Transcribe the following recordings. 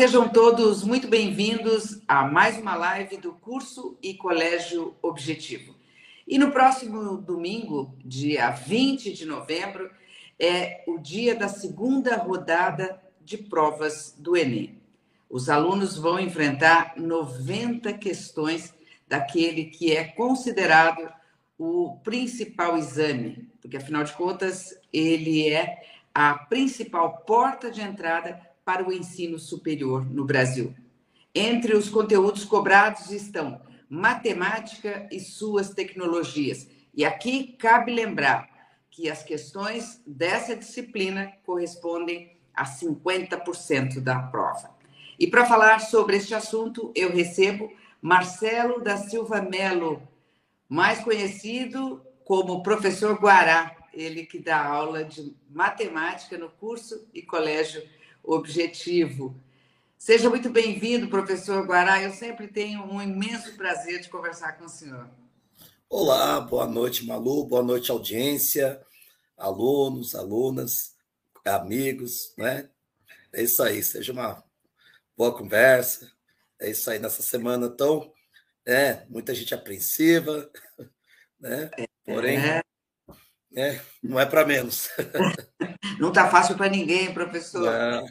sejam todos muito bem-vindos a mais uma live do curso e Colégio Objetivo. E no próximo domingo, dia 20 de novembro, é o dia da segunda rodada de provas do Enem. Os alunos vão enfrentar 90 questões daquele que é considerado o principal exame, porque afinal de contas ele é a principal porta de entrada para o ensino superior no Brasil. Entre os conteúdos cobrados estão matemática e suas tecnologias. E aqui cabe lembrar que as questões dessa disciplina correspondem a 50% da prova. E para falar sobre este assunto, eu recebo Marcelo da Silva Melo, mais conhecido como professor Guará, ele que dá aula de matemática no curso e colégio Objetivo. Seja muito bem-vindo, professor Guará. Eu sempre tenho um imenso prazer de conversar com o senhor. Olá, boa noite, Malu, boa noite, audiência, alunos, alunas, amigos, né? É isso aí, seja uma boa conversa. É isso aí, nessa semana tão, é, muita gente apreensiva, né? Porém, é. É, não é para menos. Não está fácil para ninguém, professor.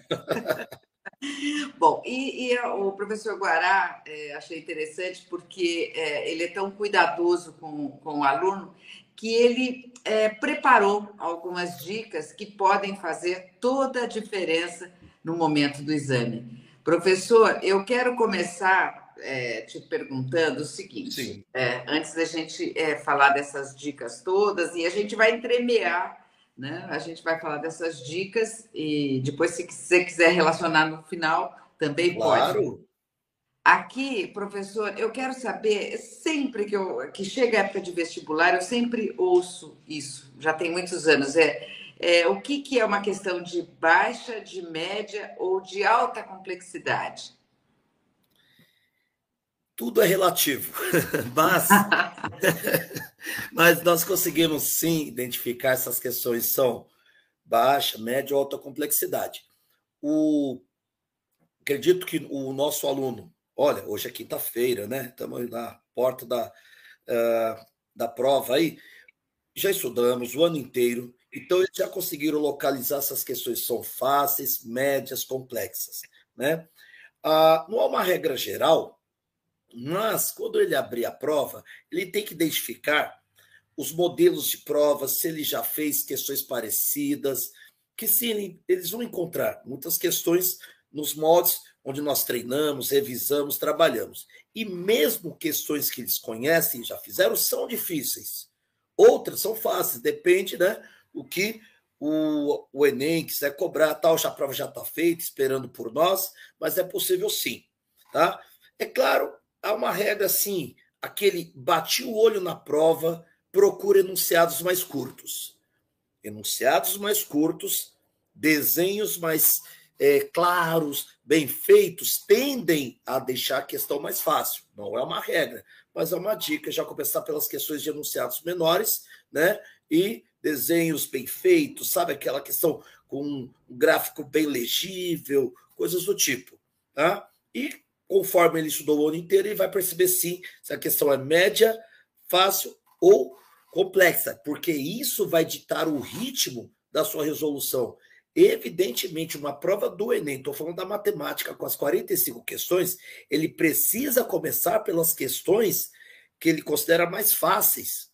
Bom, e, e, o professor Guará, é, achei interessante porque é, ele é tão cuidadoso com, com o aluno que ele é, preparou algumas dicas que podem fazer toda a diferença no momento do exame. Professor, eu quero começar é, te perguntando o seguinte: é, antes da gente é, falar dessas dicas todas, e a gente vai entremear né? A gente vai falar dessas dicas e depois, se você quiser relacionar no final, também claro. pode. Aqui, professor, eu quero saber, sempre que, eu, que chega a época de vestibular, eu sempre ouço isso, já tem muitos anos, é, é o que, que é uma questão de baixa, de média ou de alta complexidade? Tudo é relativo, mas Mas nós conseguimos sim identificar essas questões são baixa, média ou alta complexidade. O acredito que o nosso aluno, olha, hoje é quinta-feira, né? Estamos na porta da, uh, da prova aí. Já estudamos o ano inteiro, então eles já conseguiram localizar essas questões são fáceis, médias, complexas, né? Uh, não há uma regra geral mas, quando ele abrir a prova, ele tem que identificar os modelos de prova, se ele já fez questões parecidas, que sim, eles vão encontrar muitas questões nos moldes onde nós treinamos, revisamos, trabalhamos. E mesmo questões que eles conhecem, já fizeram, são difíceis. Outras são fáceis, depende né, do que o, o Enem quiser cobrar, tal, já a prova já está feita, esperando por nós, mas é possível sim. Tá? É claro há uma regra assim: aquele bati o olho na prova, procura enunciados mais curtos. Enunciados mais curtos, desenhos mais é, claros, bem feitos, tendem a deixar a questão mais fácil. Não é uma regra, mas é uma dica. Já começar pelas questões de enunciados menores, né? E desenhos bem feitos, sabe aquela questão com um gráfico bem legível, coisas do tipo, tá? E conforme ele estudou o ano inteiro, ele vai perceber sim se a questão é média, fácil ou complexa, porque isso vai ditar o ritmo da sua resolução. Evidentemente, uma prova do Enem, estou falando da matemática, com as 45 questões, ele precisa começar pelas questões que ele considera mais fáceis.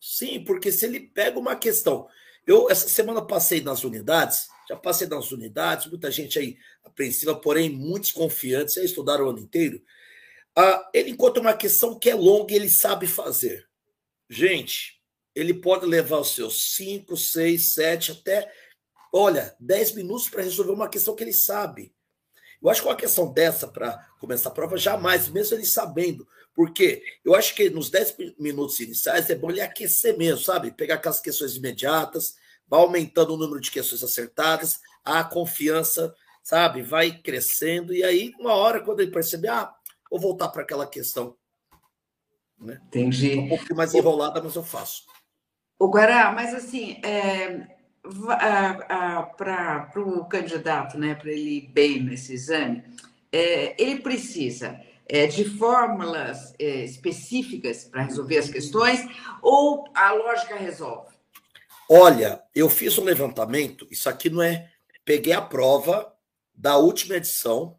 Sim, porque se ele pega uma questão. Eu, essa semana, passei nas unidades já passei nas unidades, muita gente aí apreensiva, porém muitos confiantes, já estudaram o ano inteiro. Ah, ele encontra uma questão que é longa e ele sabe fazer. Gente, ele pode levar os seus 5, 6, 7, até, olha, 10 minutos para resolver uma questão que ele sabe. Eu acho que uma questão dessa para começar a prova, jamais, mesmo ele sabendo. Porque eu acho que nos 10 minutos iniciais é bom ele aquecer mesmo, sabe? Pegar aquelas questões imediatas, vai aumentando o número de questões acertadas, a confiança, sabe, vai crescendo, e aí, uma hora, quando ele perceber, ah, vou voltar para aquela questão. Né? Entendi. Um pouco mais enrolada, mas eu faço. O Guará, mas assim, é, para o candidato, né, para ele ir bem nesse exame, é, ele precisa é, de fórmulas é, específicas para resolver as questões ou a lógica resolve? Olha, eu fiz um levantamento, isso aqui não é. Peguei a prova da última edição,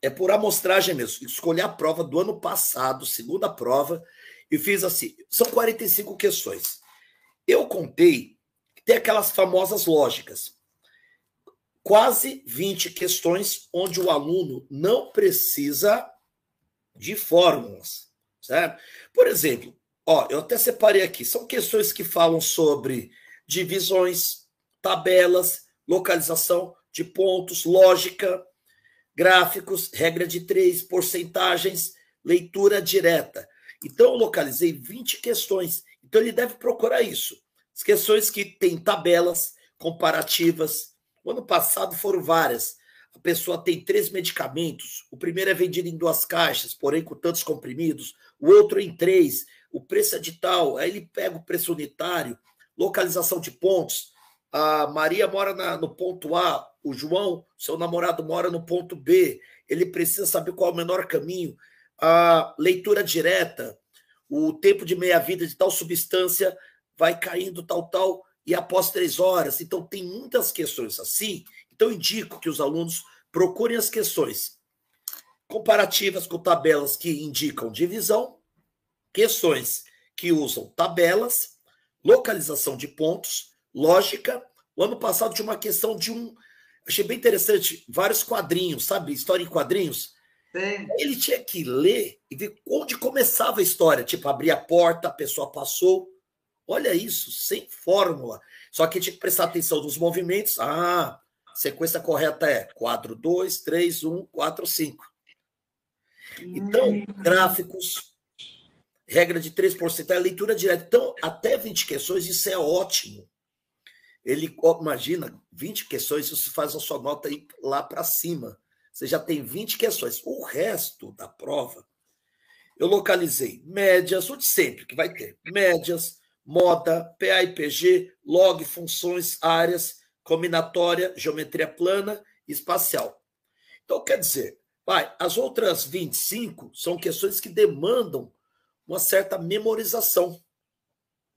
é por amostragem mesmo. Escolhi a prova do ano passado, segunda prova, e fiz assim: são 45 questões. Eu contei, tem aquelas famosas lógicas. Quase 20 questões onde o aluno não precisa de fórmulas, certo? Por exemplo, ó, eu até separei aqui, são questões que falam sobre divisões, tabelas, localização de pontos, lógica, gráficos, regra de três, porcentagens, leitura direta. Então, eu localizei 20 questões. Então, ele deve procurar isso. As questões que têm tabelas comparativas. O ano passado foram várias a pessoa tem três medicamentos, o primeiro é vendido em duas caixas, porém com tantos comprimidos, o outro em três, o preço é de tal, aí ele pega o preço unitário, localização de pontos. A Maria mora na, no ponto A, o João, seu namorado, mora no ponto B, ele precisa saber qual é o menor caminho. A leitura direta, o tempo de meia-vida de tal substância vai caindo, tal, tal, e após três horas. Então, tem muitas questões assim então, indico que os alunos procurem as questões comparativas com tabelas que indicam divisão, questões que usam tabelas, localização de pontos, lógica. O ano passado tinha uma questão de um. Achei bem interessante, vários quadrinhos, sabe? História em quadrinhos. Sim. Ele tinha que ler e ver onde começava a história. Tipo, abrir a porta, a pessoa passou. Olha isso, sem fórmula. Só que tinha que prestar atenção nos movimentos. Ah, sequência correta é 4, 2, 3, 1, 4, 5. Então, hum. gráficos, regra de 3%, é leitura direta. Então, até 20 questões, isso é ótimo. Ele, imagina, 20 questões, isso faz a sua nota ir lá para cima. Você já tem 20 questões. O resto da prova, eu localizei médias, o de sempre, que vai ter médias, moda, PAIPG, log, funções, áreas, combinatória, geometria plana espacial. Então, quer dizer, vai, as outras 25 são questões que demandam uma certa memorização,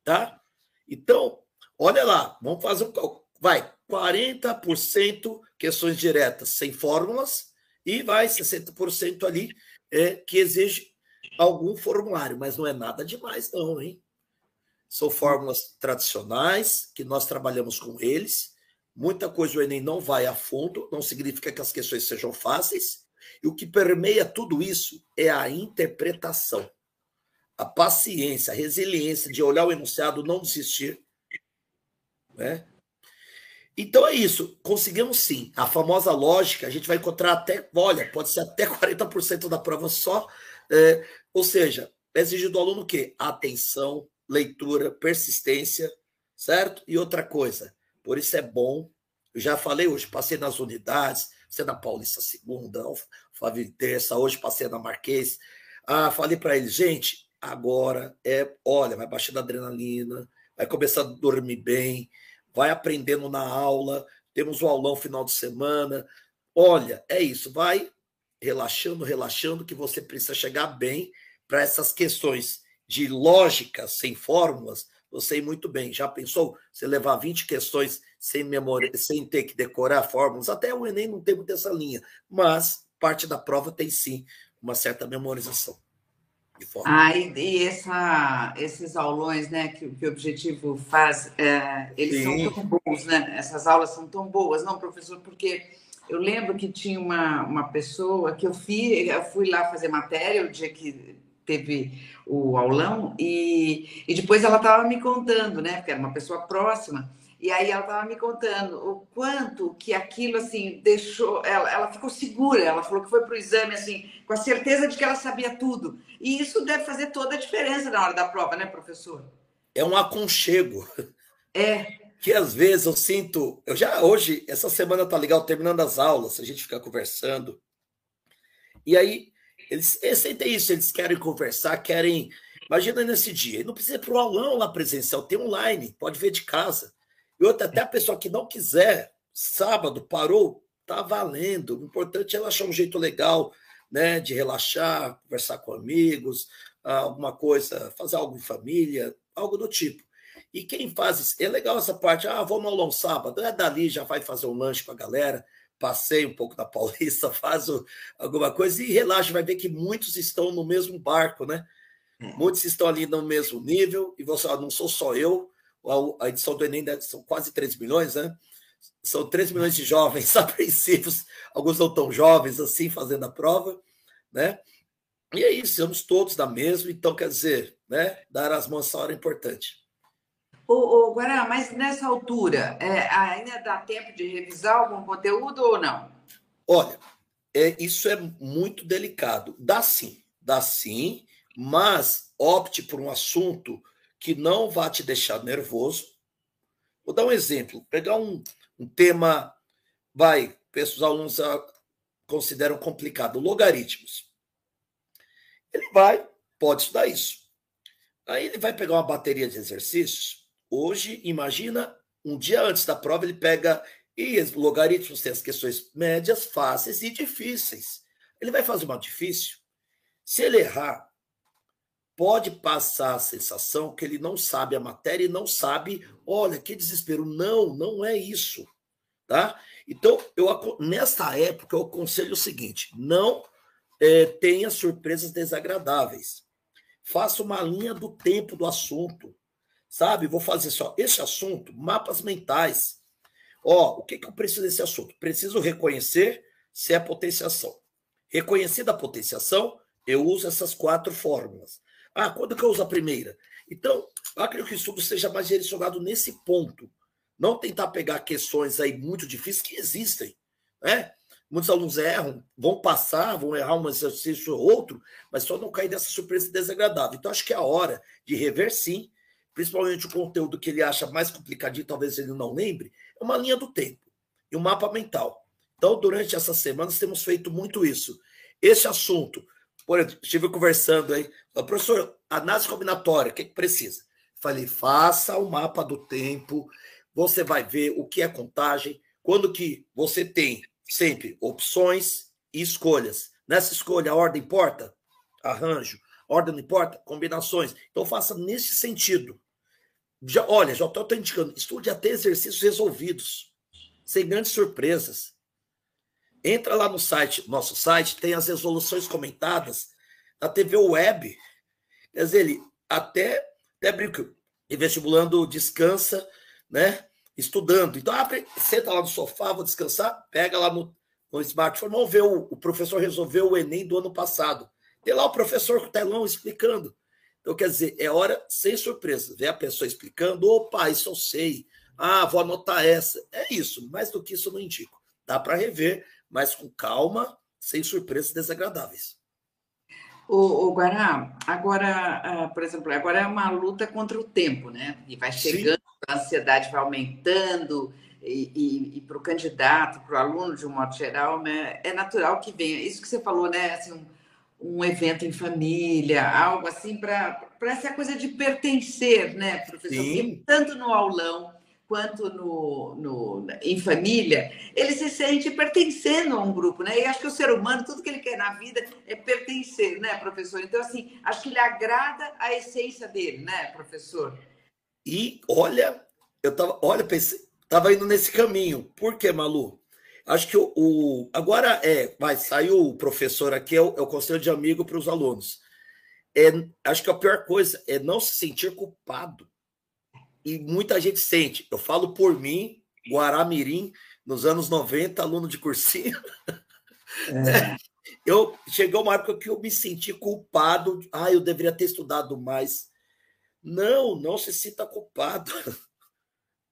tá? Então, olha lá, vamos fazer um vai, 40% questões diretas sem fórmulas e vai 60% ali é, que exige algum formulário, mas não é nada demais não, hein? São fórmulas tradicionais que nós trabalhamos com eles Muita coisa o Enem não vai a fundo, não significa que as questões sejam fáceis. E o que permeia tudo isso é a interpretação, a paciência, a resiliência de olhar o enunciado, não desistir. Né? Então é isso, conseguimos sim. A famosa lógica, a gente vai encontrar até, olha, pode ser até 40% da prova só. É, ou seja, é exigido do aluno o quê? Atenção, leitura, persistência, certo? E outra coisa, por isso é bom. Eu já falei hoje, passei nas unidades, passei na Paulista Segunda, Flávio Terça, hoje passei na Marquês. Ah, falei para eles, gente, agora é, olha, vai baixando a adrenalina, vai começar a dormir bem, vai aprendendo na aula, temos o aulão final de semana. Olha, é isso, vai relaxando, relaxando, que você precisa chegar bem para essas questões de lógica sem fórmulas, sei muito bem. Já pensou você levar 20 questões sem, memória, sem ter que decorar fórmulas? Até o Enem não tem muito essa linha, mas parte da prova tem sim uma certa memorização. Ah, e, e essa, esses aulões né, que, que o Objetivo faz, é, eles sim. são tão bons, né? Essas aulas são tão boas, não, professor? Porque eu lembro que tinha uma, uma pessoa que eu fui, eu fui lá fazer matéria o dia que teve o aulão, e, e depois ela estava me contando, né? Porque era uma pessoa próxima, e aí ela estava me contando o quanto que aquilo assim deixou. Ela, ela ficou segura, ela falou que foi para o exame assim, com a certeza de que ela sabia tudo. E isso deve fazer toda a diferença na hora da prova, né, professor? É um aconchego. É. Que às vezes eu sinto. Eu já hoje, essa semana tá legal, terminando as aulas, a gente fica conversando. E aí eles, sentem isso, eles querem conversar, querem. Imagina nesse dia, não precisa ir para o aulão lá presencial, tem online, pode ver de casa. E outra, até a pessoa que não quiser, sábado, parou, tá valendo. O importante é ela achar um jeito legal né, de relaxar, conversar com amigos, alguma coisa, fazer algo em família, algo do tipo. E quem faz isso, é legal essa parte, ah, vamos ao long sábado, é dali, já vai fazer um lanche com a galera, passei um pouco da Paulista, faz alguma coisa e relaxa, vai ver que muitos estão no mesmo barco, né? É. Muitos estão ali no mesmo nível, e você, não sou só eu, a edição do Enem são quase 3 milhões, né? São 3 milhões de jovens apreensivos, alguns não tão jovens assim, fazendo a prova, né? E é isso, somos todos da mesma, então quer dizer, né? Dar as mãos essa hora é importante. Ô, ô Guará, mas nessa altura, é, ainda dá tempo de revisar algum conteúdo ou não? Olha, é, isso é muito delicado. Dá sim, dá sim, mas opte por um assunto que não vá te deixar nervoso. Vou dar um exemplo. Pegar um, um tema, vai, os alunos consideram complicado, logaritmos. Ele vai, pode estudar isso. Aí ele vai pegar uma bateria de exercícios. Hoje, imagina, um dia antes da prova, ele pega. E os logaritmos têm as questões médias, fáceis e difíceis. Ele vai fazer uma difícil. Se ele errar, pode passar a sensação que ele não sabe a matéria e não sabe, olha, que desespero. Não, não é isso. Tá? Então, eu, nesta época, eu aconselho o seguinte: não é, tenha surpresas desagradáveis. Faça uma linha do tempo do assunto. Sabe? Vou fazer só esse assunto, mapas mentais. Ó, o que, que eu preciso desse assunto? Preciso reconhecer se é potenciação. Reconhecida a potenciação, eu uso essas quatro fórmulas. Ah, quando que eu uso a primeira? Então, eu acredito que o estudo seja mais direcionado nesse ponto. Não tentar pegar questões aí muito difíceis que existem. Né? Muitos alunos erram, vão passar, vão errar um exercício ou outro, mas só não cair nessa surpresa desagradável. Então, acho que é a hora de rever sim, principalmente o conteúdo que ele acha mais complicadinho, talvez ele não lembre, é uma linha do tempo e um mapa mental. Então, durante essas semanas, temos feito muito isso. Esse assunto, por exemplo, estive conversando aí, professor, análise combinatória, o que, que precisa? Falei, faça o mapa do tempo, você vai ver o que é contagem, quando que você tem sempre opções e escolhas. Nessa escolha, a ordem importa? Arranjo. Ordem não importa? Combinações. Então, faça nesse sentido. Já, olha, já estou indicando, estude até exercícios resolvidos, sem grandes surpresas. Entra lá no site, nosso site, tem as resoluções comentadas da TV Web. Quer dizer, ele até, até brinco, vestibulando descansa, né? estudando. Então, abre, senta lá no sofá, vou descansar, pega lá no, no smartphone, vamos ver o, o professor resolveu o Enem do ano passado. Tem lá o professor com o telão explicando. Então, quer dizer, é hora sem surpresa. Ver a pessoa explicando, opa, isso eu sei. Ah, vou anotar essa. É isso, mais do que isso eu não indico. Dá para rever, mas com calma, sem surpresas desagradáveis. O, o Guará, agora, uh, por exemplo, agora é uma luta contra o tempo, né? E vai chegando, Sim. a ansiedade vai aumentando, e, e, e para o candidato, para o aluno, de um modo geral, né, é natural que venha. Isso que você falou, né? Assim, um, um evento em família, algo assim, para essa coisa de pertencer, né, professor? Tanto no aulão quanto no, no, em família, ele se sente pertencendo a um grupo, né? E acho que o ser humano, tudo que ele quer na vida é pertencer, né, professor? Então, assim, acho que ele agrada a essência dele, né, professor? E olha, eu tava, olha, pensei, tava indo nesse caminho. Por quê, Malu? Acho que o, o agora é, vai saiu o professor aqui, é o, é o conselho de amigo para os alunos. É, acho que a pior coisa é não se sentir culpado e muita gente sente. Eu falo por mim, Guaramirim, nos anos 90, aluno de cursinho. É. Eu chegou uma época que eu me senti culpado. Ah, eu deveria ter estudado mais. Não, não se sinta culpado.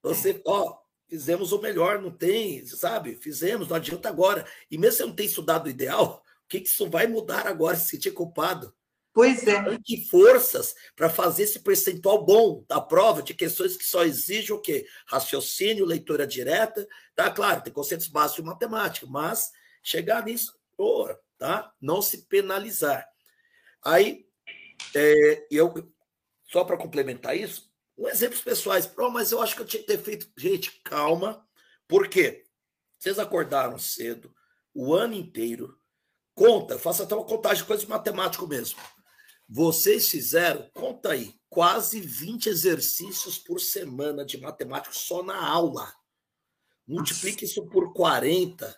Você, ó, fizemos o melhor, não tem, sabe? Fizemos, não adianta agora. E mesmo se não ter estudado o ideal, o que, que isso vai mudar agora se sentir culpado? Pois é. De forças para fazer esse percentual bom da prova de questões que só exigem o quê? Raciocínio, leitura direta. Tá, claro, tem conceitos básicos de matemática, mas chegar nisso, oh, tá? Não se penalizar. Aí, é, eu, só para complementar isso, Um exemplos pessoais. Oh, mas eu acho que eu tinha que ter feito. Gente, calma. Por quê? Vocês acordaram cedo, o ano inteiro. Conta, faça até uma contagem coisa de matemático mesmo. Vocês fizeram, conta aí, quase 20 exercícios por semana de matemática só na aula. Multiplique isso por 40.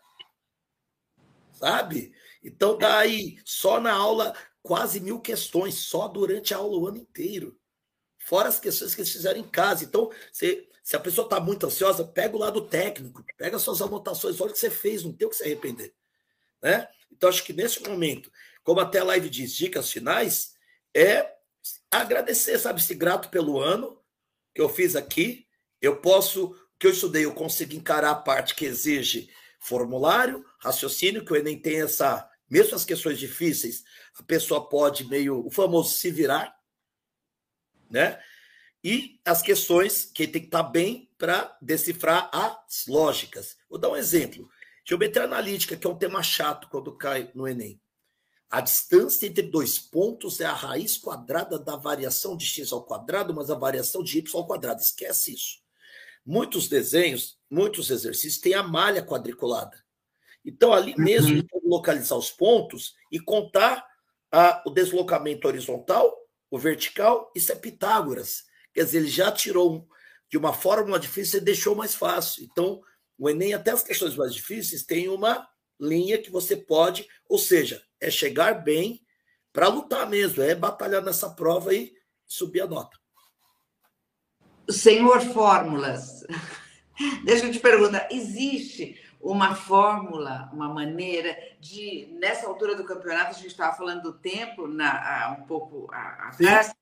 Sabe? Então, daí, só na aula, quase mil questões, só durante a aula o ano inteiro. Fora as questões que eles fizeram em casa. Então, se, se a pessoa está muito ansiosa, pega o lado técnico, pega suas anotações, olha o que você fez, não tem o que se arrepender. Né? Então, acho que nesse momento, como até a live diz, dicas finais, é agradecer, sabe, se grato pelo ano que eu fiz aqui. Eu posso, que eu estudei, eu consegui encarar a parte que exige formulário, raciocínio, que o Enem tem essa, mesmo as questões difíceis, a pessoa pode meio, o famoso se virar, né? E as questões que tem que estar bem para decifrar as lógicas. Vou dar um exemplo. Geometria analítica, que é um tema chato quando cai no Enem. A distância entre dois pontos é a raiz quadrada da variação de x ao quadrado, mas a variação de y ao quadrado. Esquece isso. Muitos desenhos, muitos exercícios têm a malha quadriculada. Então, ali mesmo, uhum. localizar os pontos e contar a, o deslocamento horizontal, o vertical, isso é Pitágoras. Quer dizer, ele já tirou de uma fórmula difícil e deixou mais fácil. Então, o Enem, até as questões mais difíceis, tem uma linha que você pode, ou seja, é chegar bem para lutar mesmo, é batalhar nessa prova e subir a nota. Senhor Fórmulas, deixa eu te perguntar, existe uma fórmula, uma maneira de, nessa altura do campeonato, a gente estava falando do tempo, na, um pouco atrás,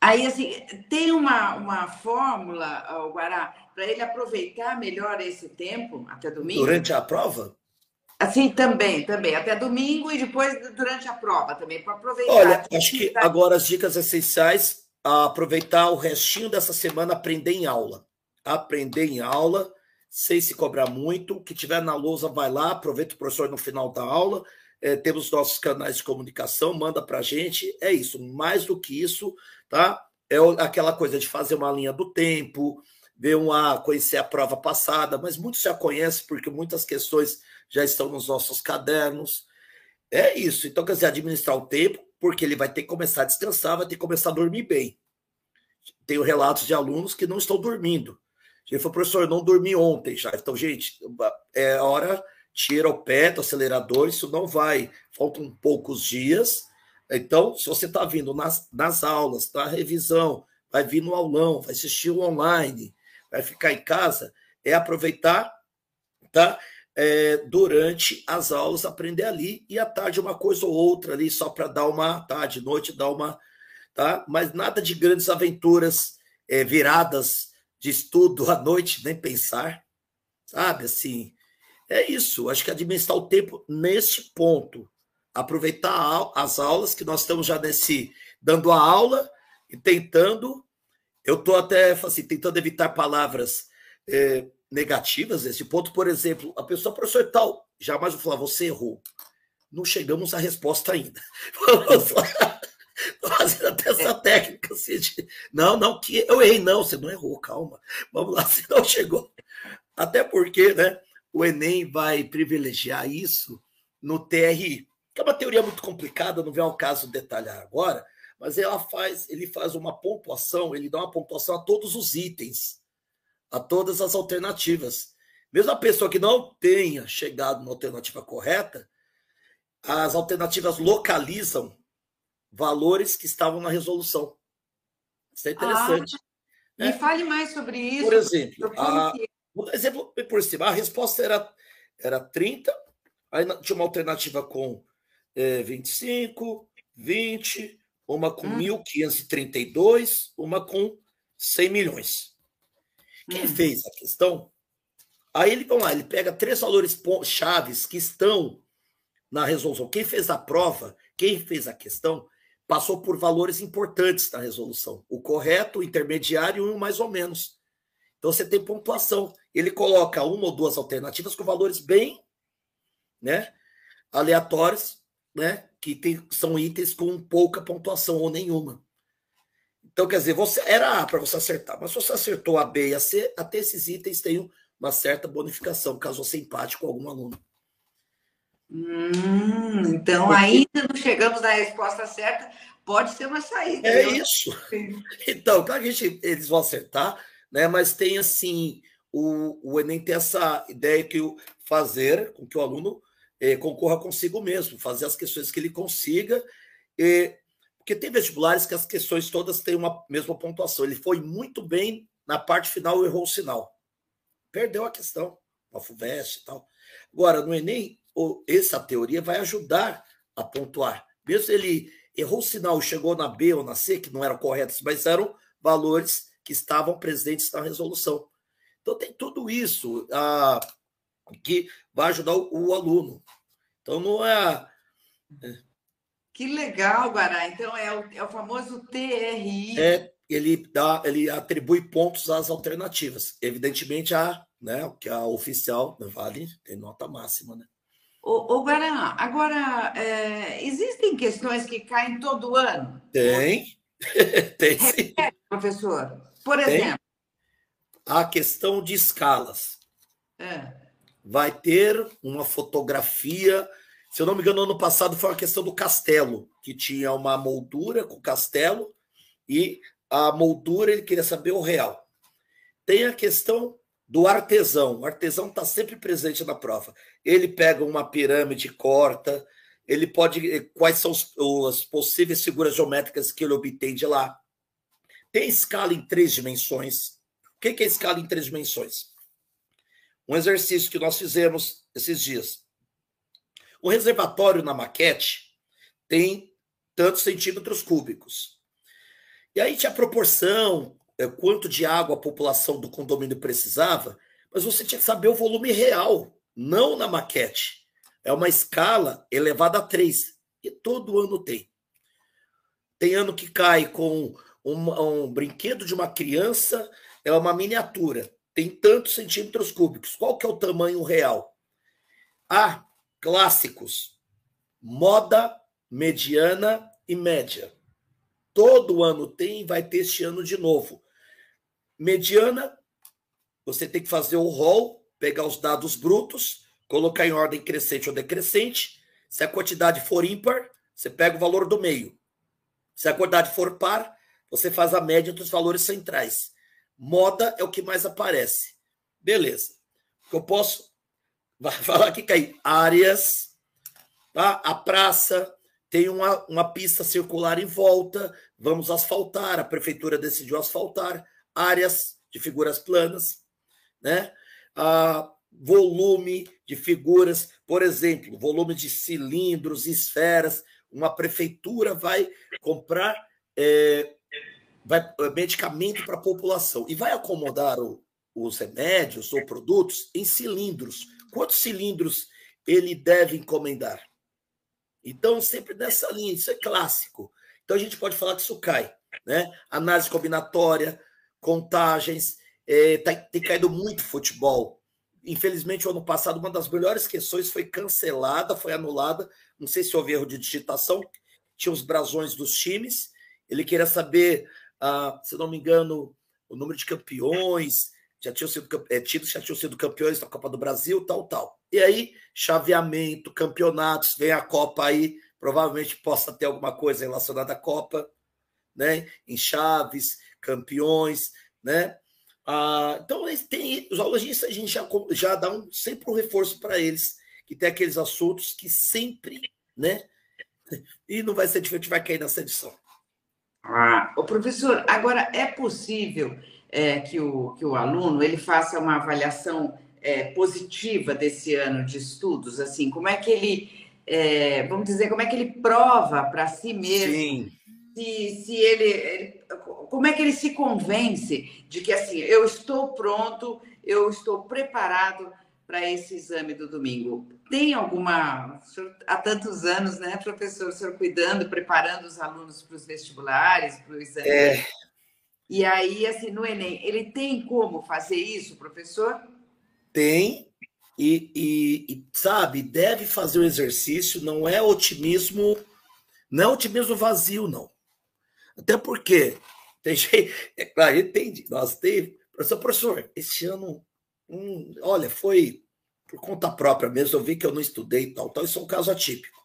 aí assim, tem uma, uma fórmula, o Guará, para ele aproveitar melhor esse tempo até domingo? Durante a prova? Assim, também, também. Até domingo e depois durante a prova também, para aproveitar. Olha, acho que agora as dicas essenciais, aproveitar o restinho dessa semana, aprender em aula. Aprender em aula, sem se cobrar muito. O que tiver na lousa, vai lá, aproveita o professor no final da aula. É, temos nossos canais de comunicação, manda para a gente. É isso, mais do que isso, tá? É aquela coisa de fazer uma linha do tempo, ver uma, conhecer a prova passada, mas muitos já conhecem, porque muitas questões já estão nos nossos cadernos. É isso. Então, quer dizer, administrar o tempo, porque ele vai ter que começar a descansar, vai ter que começar a dormir bem. Tenho relatos de alunos que não estão dormindo. Ele falou, professor, eu não dormi ontem já. Então, gente, é hora, tira o pé do acelerador, isso não vai. Faltam poucos dias. Então, se você está vindo nas, nas aulas, na revisão, vai vir no aulão, vai assistir o online, vai ficar em casa, é aproveitar, tá? É, durante as aulas, aprender ali, e à tarde uma coisa ou outra ali, só para dar uma tarde, noite, dar uma. Tá? Mas nada de grandes aventuras é, viradas de estudo à noite, nem pensar. Sabe, assim. É isso. Acho que administrar o tempo nesse ponto. Aproveitar as aulas, que nós estamos já nesse. dando a aula e tentando. Eu estou até assim, tentando evitar palavras. É, negativas nesse ponto. Por exemplo, a pessoa, professor tal, jamais vou falar, você errou. Não chegamos à resposta ainda. Vamos lá. Fazendo até essa técnica. Assim, de, não, não, que eu errei. Não, você não errou, calma. Vamos lá, você não chegou. Até porque né, o Enem vai privilegiar isso no TRI, que é uma teoria muito complicada, não vem ao caso detalhar agora, mas ela faz, ele faz uma pontuação, ele dá uma pontuação a todos os itens a todas as alternativas. Mesmo a pessoa que não tenha chegado na alternativa correta, as alternativas localizam valores que estavam na resolução. Isso é interessante. Ah, me fale mais sobre isso. Por exemplo, a, por exemplo, por cima, a resposta era, era 30, aí tinha uma alternativa com é, 25, 20, uma com hum. 1.532, uma com 100 milhões. Quem hum. fez a questão, aí ele, vamos lá, ele pega três valores chaves que estão na resolução. Quem fez a prova, quem fez a questão, passou por valores importantes na resolução. O correto, o intermediário e um mais ou menos. Então você tem pontuação. Ele coloca uma ou duas alternativas com valores bem né, aleatórios, né, que tem, são itens com pouca pontuação ou nenhuma. Então, quer dizer, você era A para você acertar, mas se você acertou a B e a C, até esses itens têm uma certa bonificação, caso você empate com algum aluno. Hum, então, Porque... ainda não chegamos na resposta certa, pode ser uma saída. É viu? isso. Então, claro que a gente, eles vão acertar, né? mas tem assim, o, o Enem tem essa ideia que o fazer com que o aluno eh, concorra consigo mesmo, fazer as questões que ele consiga. Eh, porque tem vestibulares que as questões todas têm uma mesma pontuação. Ele foi muito bem na parte final, errou o sinal perdeu a questão, a FUVEST e tal. Agora, no Enem, essa teoria vai ajudar a pontuar. Mesmo ele errou o sinal, chegou na B ou na C, que não eram corretos, mas eram valores que estavam presentes na resolução. Então, tem tudo isso ah, que vai ajudar o, o, aluno. Então, não é. é. Que legal, Guará. Então, é o, é o famoso TRI. É ele dá, ele atribui pontos às alternativas. Evidentemente, a, né, que a oficial vale tem nota máxima, né? O, o Guaraná, agora é, existem questões que caem todo ano? Tem, tem sim. professor. Por tem. exemplo, a questão de escalas. É. Vai ter uma fotografia. Se eu não me engano, ano passado foi a questão do castelo, que tinha uma moldura com castelo e a moldura, ele queria saber o real. Tem a questão do artesão. O artesão está sempre presente na prova. Ele pega uma pirâmide, corta, ele pode. Quais são as possíveis figuras geométricas que ele obtém de lá? Tem escala em três dimensões. O que é escala em três dimensões? Um exercício que nós fizemos esses dias. O reservatório na maquete tem tantos centímetros cúbicos. E aí tinha a proporção, é, quanto de água a população do condomínio precisava, mas você tinha que saber o volume real, não na maquete. É uma escala elevada a 3. E todo ano tem. Tem ano que cai com um, um brinquedo de uma criança, é uma miniatura. Tem tantos centímetros cúbicos. Qual que é o tamanho real? Ah, clássicos. Moda, mediana e média. Todo ano tem, vai ter este ano de novo. Mediana, você tem que fazer o rol, pegar os dados brutos, colocar em ordem crescente ou decrescente. Se a quantidade for ímpar, você pega o valor do meio. Se a quantidade for par, você faz a média dos valores centrais. Moda é o que mais aparece. Beleza. Eu posso vai falar aqui cai áreas, tá? a praça, tem uma, uma pista circular em volta, vamos asfaltar, a prefeitura decidiu asfaltar áreas de figuras planas, né? A volume de figuras, por exemplo, volume de cilindros, esferas, uma prefeitura vai comprar é, vai, é, medicamento para a população e vai acomodar o, os remédios ou produtos em cilindros. Quantos cilindros ele deve encomendar? Então, sempre nessa linha, isso é clássico. Então, a gente pode falar que isso cai. Né? Análise combinatória, contagens, é, tá, tem caído muito futebol. Infelizmente, o ano passado, uma das melhores questões foi cancelada, foi anulada. Não sei se houve erro de digitação. Tinha os brasões dos times. Ele queria saber, ah, se não me engano, o número de campeões, já tinham sido é, já tinham sido campeões da Copa do Brasil, tal, tal. E aí, chaveamento, campeonatos, vem a Copa aí, provavelmente possa ter alguma coisa relacionada à Copa, né? Em chaves, campeões, né? Ah, então, tem, os aulas a gente já, já dá um, sempre um reforço para eles, que tem aqueles assuntos que sempre, né? E não vai ser diferente, vai cair nessa edição. Ah, o professor, agora é possível é, que, o, que o aluno ele faça uma avaliação é, positiva desse ano de estudos? Assim, como é que ele, é, vamos dizer, como é que ele prova para si mesmo? Sim. Se, se ele, ele, como é que ele se convence de que assim, eu estou pronto, eu estou preparado para esse exame do domingo? Tem alguma. Há tantos anos, né, professor, o senhor cuidando, preparando os alunos para os vestibulares, para o exame? É, e aí, assim, no Enem, ele tem como fazer isso, professor? Tem, e, e, e, sabe, deve fazer o exercício, não é otimismo, não é otimismo vazio, não. Até porque Tem gente, é claro, entende. Nós teve. Professor, professor, esse ano, hum, olha, foi por conta própria mesmo, eu vi que eu não estudei e tal, tal, isso é um caso atípico.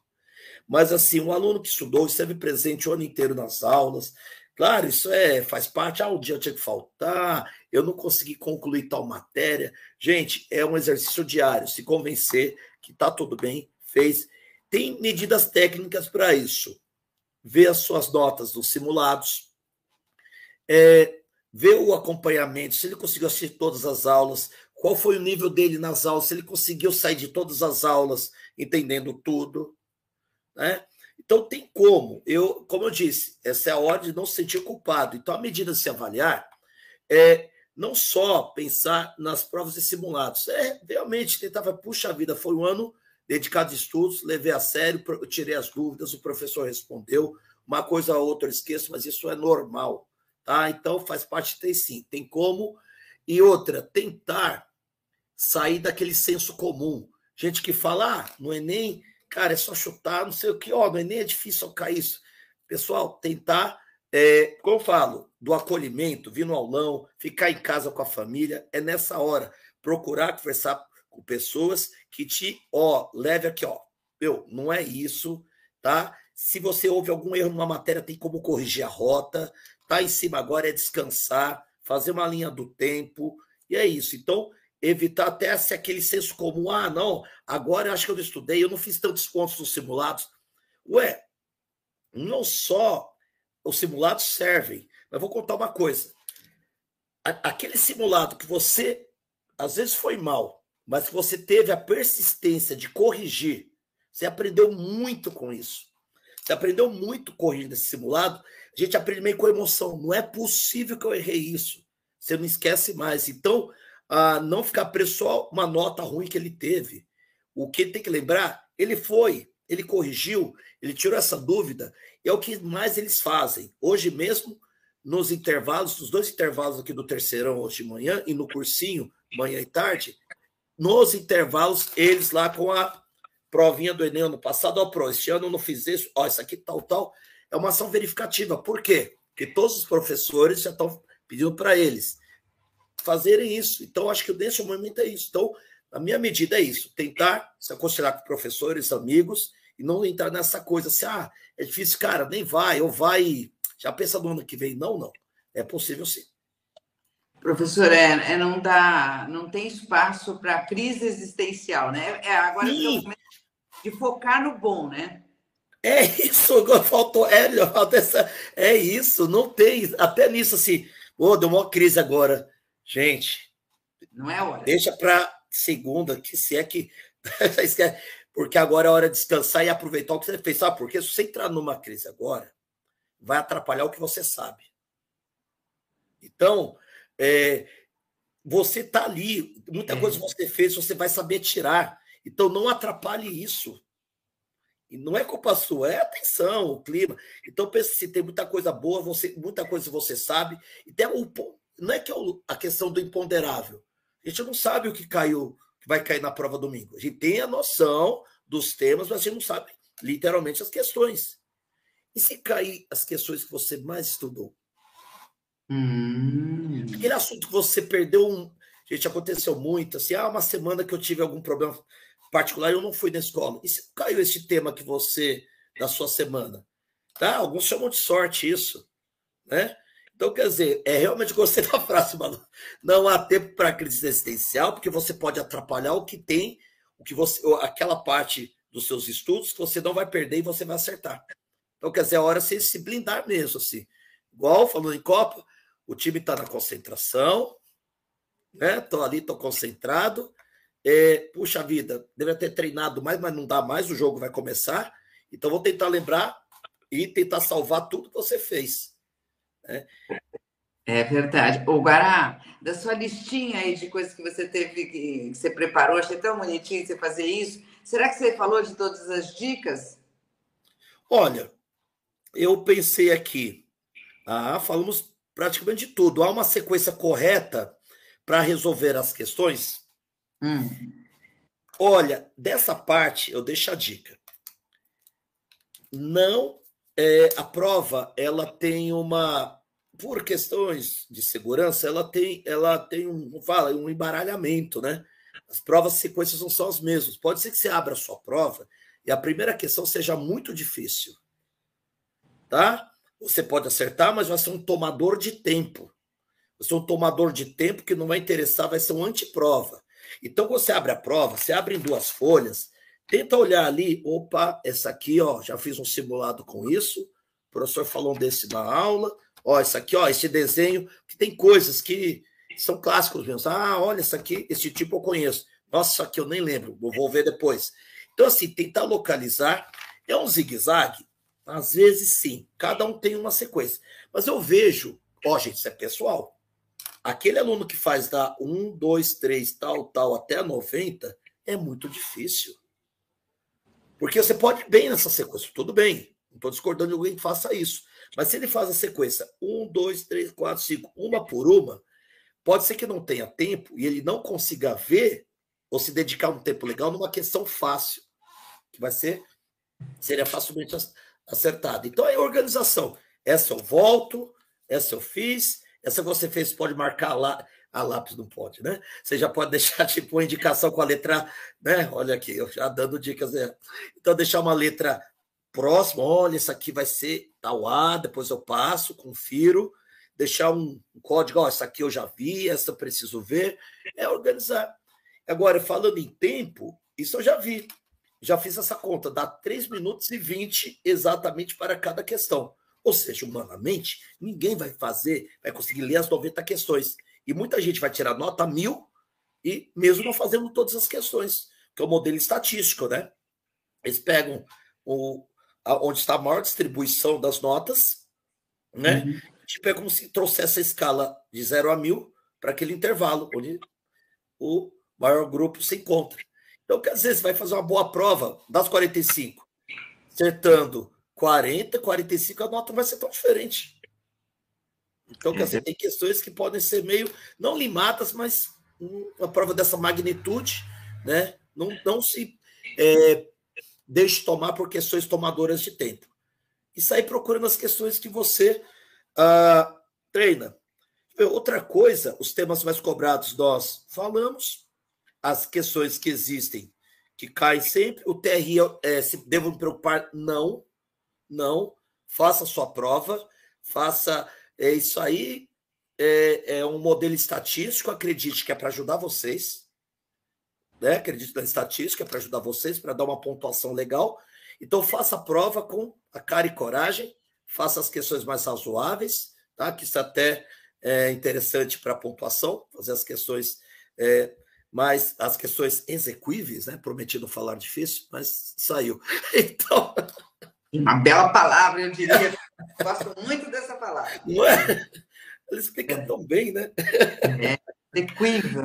Mas, assim, um aluno que estudou, esteve presente o ano inteiro nas aulas, claro, isso é, faz parte, ah, um dia eu tinha que faltar, eu não consegui concluir tal matéria. Gente, é um exercício diário, se convencer que está tudo bem, fez. Tem medidas técnicas para isso. Ver as suas notas dos simulados, é, ver o acompanhamento, se ele conseguiu assistir todas as aulas, qual foi o nível dele nas aulas, se ele conseguiu sair de todas as aulas entendendo tudo. Né? Então tem como. Eu, como eu disse, essa é a hora de não se sentir culpado. Então, a medida de se avaliar é não só pensar nas provas e simulados, é realmente tentar, puxa vida, foi um ano dedicado a estudos, levei a sério, tirei as dúvidas, o professor respondeu, uma coisa ou outra eu esqueço, mas isso é normal, tá? Então faz parte, tem sim, tem como. E outra, tentar sair daquele senso comum. Gente que fala, ah, no Enem, cara, é só chutar, não sei o que, ó, no Enem é difícil cair isso. Pessoal, tentar, é, como eu falo, do acolhimento, vir no aulão, ficar em casa com a família, é nessa hora. Procurar conversar com pessoas que te, ó, leve aqui, ó, meu, não é isso, tá? Se você houve algum erro numa matéria, tem como corrigir a rota, tá em cima agora é descansar, fazer uma linha do tempo, e é isso. Então, evitar até se aquele senso comum, ah, não, agora eu acho que eu não estudei, eu não fiz tantos pontos nos simulados. Ué, não só os simulados servem, mas vou contar uma coisa. Aquele simulado que você às vezes foi mal, mas que você teve a persistência de corrigir, você aprendeu muito com isso. Você aprendeu muito corrigindo esse simulado. A gente aprende meio com emoção. Não é possível que eu errei isso. Você não esquece mais. Então, a não ficar preso só uma nota ruim que ele teve. O que tem que lembrar, ele foi, ele corrigiu, ele tirou essa dúvida, e é o que mais eles fazem. Hoje mesmo, nos intervalos, nos dois intervalos aqui do terceirão hoje de manhã e no cursinho, manhã e tarde, nos intervalos, eles lá com a provinha do Enem ano passado, ó, pro, este ano eu não fiz isso, ó, isso aqui tal, tal, é uma ação verificativa. Por quê? Porque todos os professores já estão pedindo para eles fazerem isso. Então, acho que nesse momento é isso. Então, a minha medida é isso: tentar se aconselhar com professores, amigos, e não entrar nessa coisa assim, ah, é difícil, cara, nem vai, ou vai, já pensa no ano que vem. Não, não. É possível sim. Professor, é, é não dá, não tem espaço para crise existencial, né? É, agora de focar no bom, né? É isso, faltou, é, faltou essa, é isso, não tem, até nisso assim, oh, deu uma crise agora. Gente, não é hora. Deixa para segunda, que se é que. Porque agora é hora de descansar e aproveitar o que você fez. Sabe por quê? Se você entrar numa crise agora, vai atrapalhar o que você sabe. Então, é, você está ali, muita é. coisa que você fez, você vai saber tirar. Então, não atrapalhe isso. E não é culpa sua, é atenção, o clima. Então, pense se tem muita coisa boa, você, muita coisa você sabe. E tem o, não é que é a questão do imponderável. A gente não sabe o que caiu, que vai cair na prova domingo. A gente tem a noção dos temas, mas a gente não sabe literalmente as questões. E se cair as questões que você mais estudou? Hum. Aquele assunto que você perdeu um. Gente, aconteceu muito, assim, ah, uma semana que eu tive algum problema particular, eu não fui na escola. E se caiu esse tema que você, da sua semana? Tá? Alguns chamam de sorte isso, né? Então, quer dizer, é realmente gostei da frase, mano. Não há tempo para crise existencial, porque você pode atrapalhar o que tem, o que você, aquela parte dos seus estudos que você não vai perder e você vai acertar. Então, quer dizer, é hora de você se blindar mesmo, assim. Igual falando em Copa, o time está na concentração, né? Estou ali, estou concentrado. É, puxa vida, deve ter treinado mais, mas não dá mais, o jogo vai começar. Então, vou tentar lembrar e tentar salvar tudo que você fez. Né? É verdade. O Guará, da sua listinha aí de coisas que você teve, que você preparou, achei tão bonitinho você fazer isso. Será que você falou de todas as dicas? Olha, eu pensei aqui, ah, falamos praticamente de tudo. Há uma sequência correta para resolver as questões? Hum. Olha, dessa parte eu deixo a dica. Não, é, a prova ela tem uma por questões de segurança, ela tem, ela tem um, fala, um embaralhamento, né? As provas sequências não são as mesmas. Pode ser que você abra a sua prova e a primeira questão seja muito difícil. Tá? Você pode acertar, mas vai ser um tomador de tempo. Vai ser um tomador de tempo que não vai interessar, vai ser um antiprova. Então, você abre a prova, você abre em duas folhas, tenta olhar ali, opa, essa aqui, ó, já fiz um simulado com isso, o professor falou desse na aula, ó, isso aqui, ó, esse desenho, que tem coisas que são clássicos mesmo. Ah, olha, isso aqui, esse tipo eu conheço. Nossa, isso aqui eu nem lembro, vou ver depois. Então, assim, tentar localizar é um zigue-zague? Às vezes sim, cada um tem uma sequência. Mas eu vejo, ó, gente, isso é pessoal. Aquele aluno que faz da 1, 2, 3, tal, tal, até 90, é muito difícil. Porque você pode ir bem nessa sequência, tudo bem. Não estou discordando de alguém que faça isso. Mas se ele faz a sequência 1, 2, 3, 4, 5, uma por uma, pode ser que não tenha tempo e ele não consiga ver ou se dedicar um tempo legal numa questão fácil, que vai ser, seria facilmente acertada. Então é organização. Essa eu volto, essa eu fiz, essa você fez, pode marcar lá. A lápis não pode, né? Você já pode deixar tipo uma indicação com a letra, né? Olha aqui, eu já dando dicas. Né? Então, deixar uma letra próxima, olha, isso aqui vai ser tal A, depois eu passo, confiro, deixar um, código, ó, essa aqui eu já vi, essa preciso ver, é organizar. Agora, falando em tempo, isso eu já vi. Já fiz essa conta, dá 3 minutos e 20 exatamente para cada questão. Ou seja, humanamente, ninguém vai fazer, vai conseguir ler as 90 questões. E muita gente vai tirar nota mil e mesmo não fazendo todas as questões, que é o modelo estatístico, né? Eles pegam o, onde está a maior distribuição das notas, né? Uhum. Tipo, é como se trouxesse a escala de 0 a mil para aquele intervalo, onde o maior grupo se encontra. Então, quer dizer, você vai fazer uma boa prova das 45, acertando 40, 45, a nota vai ser tão diferente. Então, quer dizer, tem questões que podem ser meio, não limadas, mas uma prova dessa magnitude, né? Não, não se é, deixe tomar por questões tomadoras de tempo. E sair procurando as questões que você uh, treina. Outra coisa, os temas mais cobrados nós falamos, as questões que existem que caem sempre. O TRI, é, se devo me preocupar? Não não. Faça sua prova, faça é isso aí. É, é um modelo estatístico, acredite que é para ajudar vocês. Né? Acredite na estatística, é para ajudar vocês, para dar uma pontuação legal. Então, faça a prova com a cara e coragem, faça as questões mais razoáveis, tá? que isso até é interessante para a pontuação, fazer as questões é, mais, as questões execuíveis, né? Prometido falar difícil, mas saiu. Então. Uma bela palavra, eu diria. Gosto muito dessa palavra. Não é? Ela explica tão bem, né? É,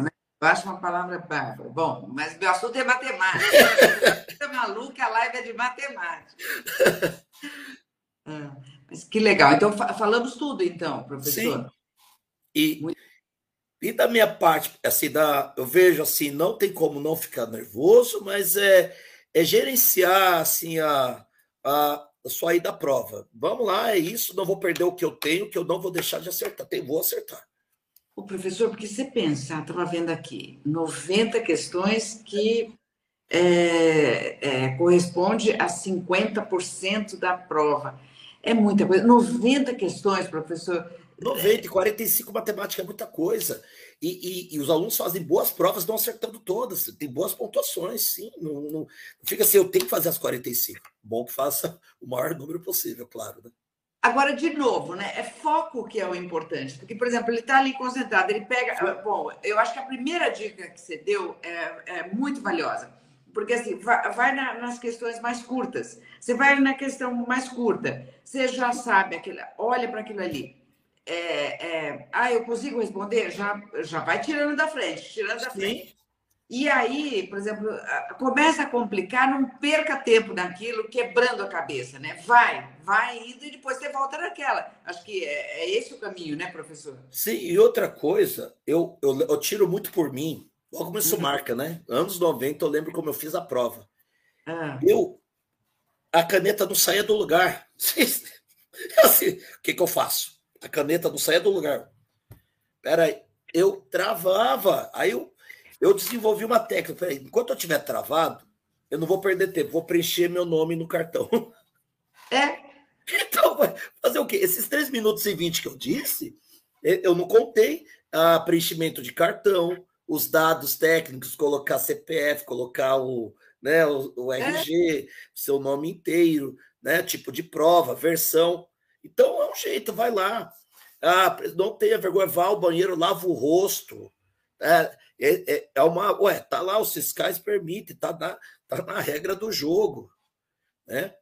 né? Acho uma palavra bárbara. Bom, mas meu assunto é matemática. Você maluca, a live é de matemática. Ah, mas que legal. Então, falamos tudo, então, professor. Sim. E, e da minha parte, assim, da, eu vejo assim, não tem como não ficar nervoso, mas é, é gerenciar assim, a, a, só aí da prova. Vamos lá, é isso, não vou perder o que eu tenho, que eu não vou deixar de acertar, tem, vou acertar. O professor, porque você pensa, estava vendo aqui, 90 questões que é, é, corresponde a 50% da prova. É muita coisa. 90 questões, professor. 90 e 45 matemática é muita coisa. E, e, e, os alunos fazem boas provas, não acertando todas. Tem boas pontuações, sim. Não, não, não, fica assim, eu tenho que fazer as 45. Bom que faça o maior número possível, claro. Né? Agora, de novo, né? É foco que é o importante. Porque, por exemplo, ele está ali concentrado, ele pega. Ah, bom, eu acho que a primeira dica que você deu é, é muito valiosa. Porque assim, vai, vai na, nas questões mais curtas. Você vai na questão mais curta, você já sabe aquilo, olha para aquilo ali é, é, ah, eu consigo responder? Já, já vai tirando da frente, tirando da Sim. frente. E aí, por exemplo, começa a complicar, não perca tempo naquilo, quebrando a cabeça, né? Vai, vai indo e depois você volta naquela. Acho que é, é esse o caminho, né, professor? Sim, e outra coisa, eu, eu, eu tiro muito por mim, logo como isso uhum. marca, né? Anos 90, eu lembro como eu fiz a prova. Ah. Eu, a caneta não saía do lugar. assim, o que, que eu faço? a caneta não saía do lugar. Peraí, eu travava. Aí eu, eu desenvolvi uma técnica. Peraí, enquanto eu estiver travado, eu não vou perder tempo, vou preencher meu nome no cartão. É. Então, fazer o quê? Esses 3 minutos e 20 que eu disse, eu não contei a preenchimento de cartão, os dados técnicos, colocar CPF, colocar o, né, o, o RG, é. seu nome inteiro, né, tipo de prova, versão. Então é um jeito, vai lá. Ah, não tenha vergonha, vá ao banheiro, lava o rosto. É, é, é uma. Ué, tá lá, os fiscais permitem, tá na, tá na regra do jogo. Né?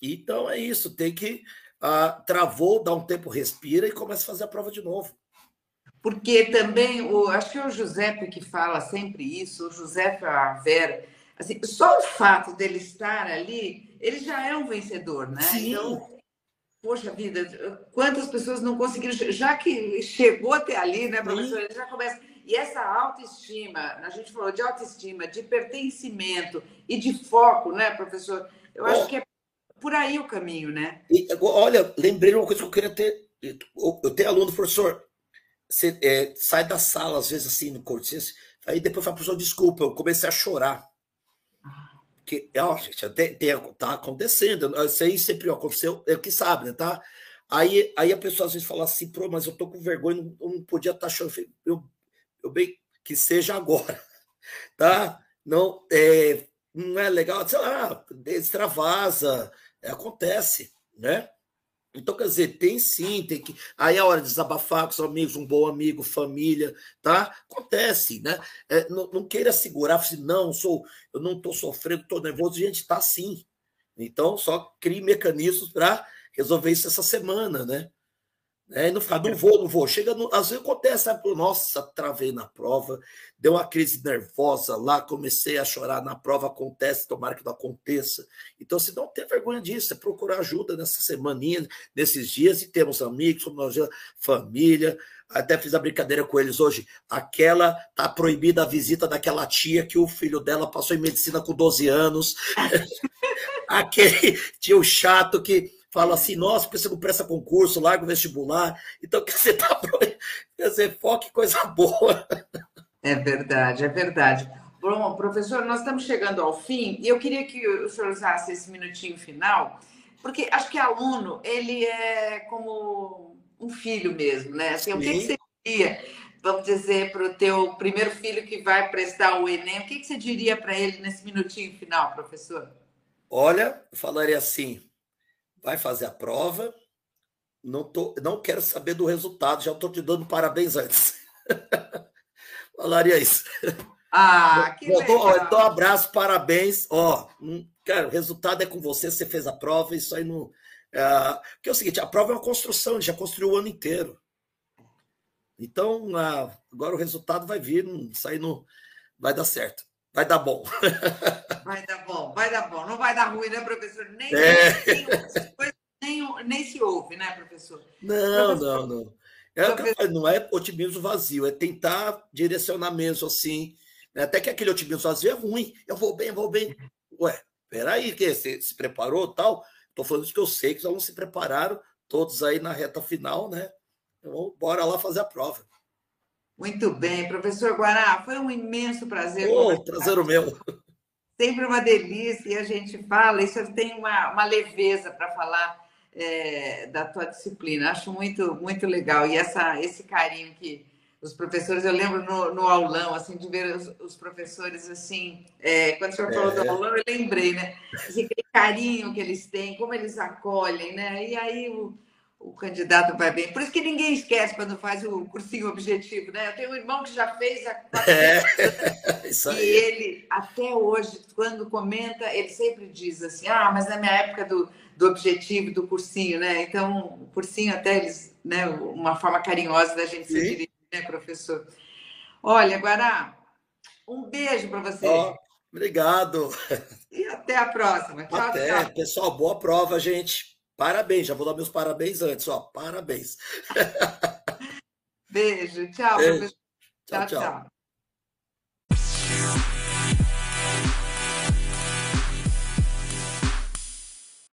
Então é isso, tem que. Ah, travou, dá um tempo, respira e começa a fazer a prova de novo. Porque também, o, acho que é o Giuseppe que fala sempre isso, o Giuseppe a Vera, assim, só o fato dele estar ali, ele já é um vencedor, né? Sim. Então, poxa vida, quantas pessoas não conseguiram, já que chegou até ali, né, professor? Ele já começa. E essa autoestima, a gente falou de autoestima, de pertencimento e de foco, né, professor? Eu Bom, acho que é por aí o caminho, né? E, olha, lembrei uma coisa que eu queria ter. Eu tenho aluno, professor, você é, sai da sala, às vezes, assim, no curso, aí depois fala, professor, desculpa, eu comecei a chorar que, ó, gente, tem, tem, tá acontecendo, isso aí sempre aconteceu, é o que sabe, né, tá? Aí, aí a pessoa às vezes fala assim, pô, mas eu tô com vergonha, não, não podia estar tá chorando. Eu, eu bem que seja agora, tá? Não é, não é legal, sei lá, extravasa, é, acontece, né? Então, quer dizer, tem sim, tem que. Aí é a hora de desabafar com os amigos, um bom amigo, família, tá? Acontece, né? É, não, não, queira segurar, assim, não, sou, eu não estou sofrendo, estou nervoso, gente, está sim. Então, só crie mecanismos para resolver isso essa semana, né? É, não ficar, não vou, não vou. Chega, no, às vezes acontece, sabe? Nossa, travei na prova, deu uma crise nervosa lá, comecei a chorar na prova, acontece, tomara que não aconteça. Então, se não tem vergonha disso, é procurar ajuda nessa semaninha, nesses dias, e temos amigos, família. Até fiz a brincadeira com eles hoje. Aquela tá proibida a visita daquela tia que o filho dela passou em medicina com 12 anos. Aquele tio chato que fala assim, nossa, porque você não presta concurso, larga o vestibular. Então, quer dizer, tá, quer dizer, foque coisa boa. É verdade, é verdade. Bom, professor, nós estamos chegando ao fim e eu queria que o senhor usasse esse minutinho final, porque acho que aluno, ele é como um filho mesmo, né? Assim, o que, que você diria, vamos dizer, para o teu primeiro filho que vai prestar o Enem, o que, que você diria para ele nesse minutinho final, professor? Olha, eu falaria assim, vai fazer a prova. Não, tô, não quero saber do resultado, já estou te dando parabéns antes. Falaria isso. Ah, que legal. Ó, então, abraço, parabéns. Ó, cara, o resultado é com você, você fez a prova, isso aí não. É, porque é o seguinte, a prova é uma construção, ele já construiu o ano inteiro. Então, agora o resultado vai vir, isso aí não vai dar certo. Vai dar bom. Vai dar bom, vai dar bom. Não vai dar ruim, né, professor? Nem, é. nem, nem, nem, se ouve, né, professor? Não, professor, não, não. É professor... não é otimismo vazio, é tentar direcionar mesmo assim. Né? Até que aquele otimismo vazio é ruim. Eu vou bem, eu vou bem. Ué, peraí, que você se preparou tal? Estou falando isso que eu sei que os alunos se prepararam, todos aí na reta final, né? Então, bora lá fazer a prova. Muito bem, professor Guará, foi um imenso prazer. Oh, prazer o meu. Sempre uma delícia, e a gente fala, isso tem uma, uma leveza para falar é, da tua disciplina. Acho muito, muito legal. E essa, esse carinho que os professores, eu lembro no, no aulão, assim, de ver os, os professores, assim, é, quando o senhor falou é. do aulão, eu lembrei, né? Aquele carinho que eles têm, como eles acolhem, né? E aí o o candidato vai bem. Por isso que ninguém esquece quando faz o cursinho objetivo, né? Eu tenho um irmão que já fez a é, isso aí. e ele, até hoje, quando comenta, ele sempre diz assim: ah, mas na minha época do, do objetivo, do cursinho, né? Então, o cursinho até eles, né? Uma forma carinhosa da gente Sim. se dirigir, né, professor? Olha, Guará, um beijo para você. Oh, obrigado. E até a próxima. Tchau, até. tchau. Pessoal, boa prova, gente. Parabéns, já vou dar meus parabéns antes, ó. Parabéns. Beijo, tchau, Beijo. tchau. tchau. tchau.